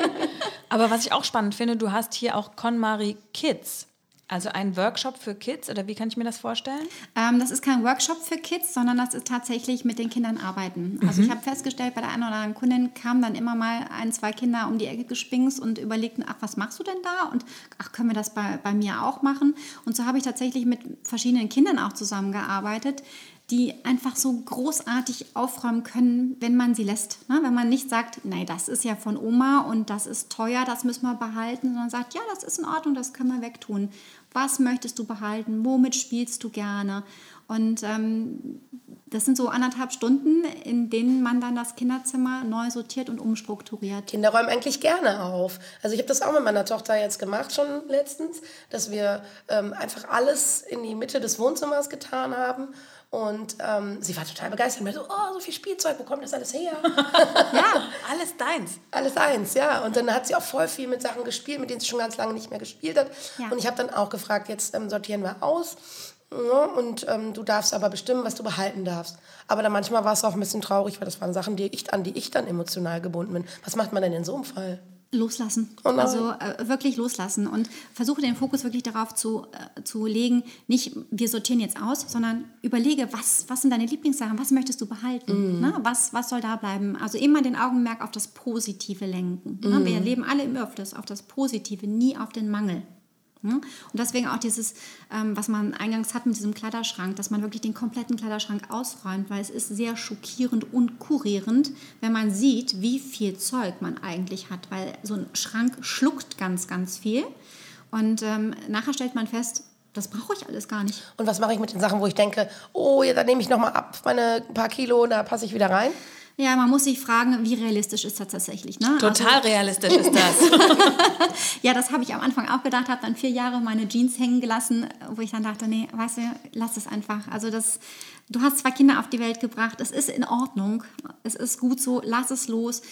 A: Aber was ich auch spannend finde, du hast hier auch KonMari Kids. Also ein Workshop für Kids oder wie kann ich mir das vorstellen?
C: Ähm, das ist kein Workshop für Kids, sondern das ist tatsächlich mit den Kindern arbeiten. Also mhm. ich habe festgestellt, bei der einen oder anderen Kundin kamen dann immer mal ein, zwei Kinder um die Ecke gespingst und überlegten, ach, was machst du denn da? Und ach, können wir das bei, bei mir auch machen? Und so habe ich tatsächlich mit verschiedenen Kindern auch zusammengearbeitet, die einfach so großartig aufräumen können, wenn man sie lässt. Ne? Wenn man nicht sagt, nein, das ist ja von Oma und das ist teuer, das müssen wir behalten, sondern sagt, ja, das ist in Ordnung, das können wir wegtun. Was möchtest du behalten? Womit spielst du gerne? Und ähm, das sind so anderthalb Stunden, in denen man dann das Kinderzimmer neu sortiert und umstrukturiert.
B: Kinder räumen eigentlich gerne auf. Also ich habe das auch mit meiner Tochter jetzt gemacht schon letztens, dass wir ähm, einfach alles in die Mitte des Wohnzimmers getan haben Und ähm, sie war total begeistert. Und so, oh, so viel Spielzeug, wo kommt das alles her?
A: ja, alles deins.
B: Alles eins, ja. Und dann hat sie auch voll viel mit Sachen gespielt, mit denen sie schon ganz lange nicht mehr gespielt hat.
C: Ja.
B: Und ich habe dann auch gefragt, jetzt ähm, sortieren wir aus. Ja, und ähm, du darfst aber bestimmen, was du behalten darfst. Aber dann manchmal war es auch ein bisschen traurig, weil das waren Sachen, die ich, an die ich dann emotional gebunden bin. Was macht man denn in so einem Fall?
C: Loslassen.
B: Oh
C: also äh, wirklich loslassen und versuche den Fokus wirklich darauf zu, äh, zu legen, nicht wir sortieren jetzt aus, sondern überlege, was, was sind deine Lieblingssachen, was möchtest du behalten, ne? was, was soll da bleiben. Also immer den Augenmerk auf das Positive lenken. Ne? Wir leben alle im Öfters auf das Positive, nie auf den Mangel. Ne? Und deswegen auch dieses, ähm, was man eingangs hat mit diesem Kleiderschrank, dass man wirklich den kompletten Kleiderschrank ausräumt, weil es ist sehr schockierend und kurierend, wenn man sieht, wie viel Zeug man eigentlich hat, weil so ein Schrank schluckt ganz, ganz viel. Und ähm, nachher stellt man fest, das brauche ich alles gar nicht.
B: Und was mache ich mit den Sachen, wo ich denke, oh, ja, da nehme ich nochmal ab, meine paar Kilo, da passe ich wieder rein?
C: Ja, man muss sich fragen, wie realistisch ist das tatsächlich. Ne?
A: Total realistisch ist das.
C: Ja, das habe ich am Anfang auch gedacht, habe dann vier Jahre meine Jeans hängen gelassen, wo ich dann dachte, nee, weißt du, lass es einfach. Also das, du hast zwei Kinder auf die Welt gebracht, es ist in Ordnung, es ist gut so, lass es los.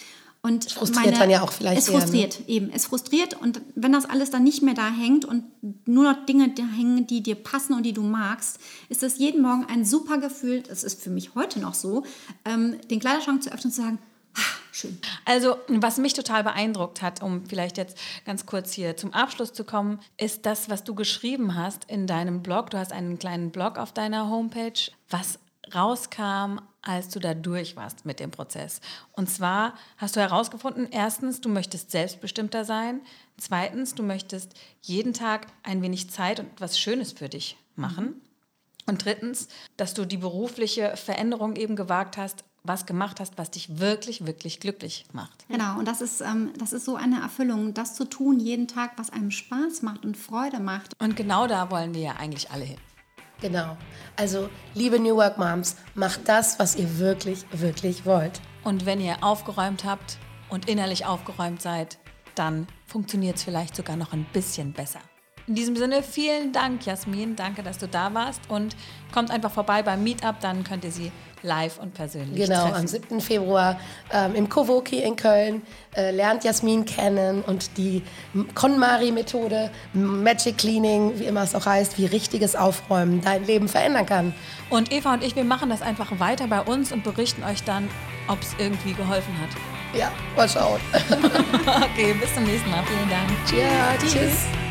C: Und
B: frustriert dann ja auch vielleicht
C: Es
B: eher, ne?
C: frustriert, eben. Es frustriert und wenn das alles dann nicht mehr da hängt und nur noch Dinge da hängen, die dir passen und die du magst, ist das jeden Morgen ein super Gefühl, das ist für mich heute noch so, ähm, den Kleiderschrank zu öffnen und zu sagen, ah, schön.
A: Also, was mich total beeindruckt hat, um vielleicht jetzt ganz kurz hier zum Abschluss zu kommen, ist das, was du geschrieben hast in deinem Blog. Du hast einen kleinen Blog auf deiner Homepage, was rauskam, als du da durch warst mit dem Prozess. Und zwar hast du herausgefunden, erstens, du möchtest selbstbestimmter sein. Zweitens, du möchtest jeden Tag ein wenig Zeit und etwas Schönes für dich machen. Und drittens, dass du die berufliche Veränderung eben gewagt hast, was gemacht hast, was dich wirklich, wirklich glücklich macht.
C: Genau, und das ist, ähm, das ist so eine Erfüllung, das zu tun jeden Tag, was einem Spaß macht und Freude macht.
A: Und genau da wollen wir ja eigentlich alle hin.
B: Genau. Also, liebe New Work Moms, macht das, was ihr wirklich, wirklich wollt.
A: Und wenn ihr aufgeräumt habt und innerlich aufgeräumt seid, dann funktioniert es vielleicht sogar noch ein bisschen besser. In diesem Sinne, vielen Dank, Jasmin. Danke, dass du da warst. Und kommt einfach vorbei beim Meetup, dann könnt ihr sie live und persönlich
B: Genau,
A: treffen.
B: am 7. Februar ähm, im Kowoki in Köln äh, lernt Jasmin kennen und die KonMari-Methode, Magic Cleaning, wie immer es auch heißt, wie richtiges Aufräumen dein Leben verändern kann.
A: Und Eva und ich, wir machen das einfach weiter bei uns und berichten euch dann, ob es irgendwie geholfen hat.
B: Ja, mal schauen.
A: Okay, bis zum nächsten Mal. Vielen Dank.
B: Ja, tschüss.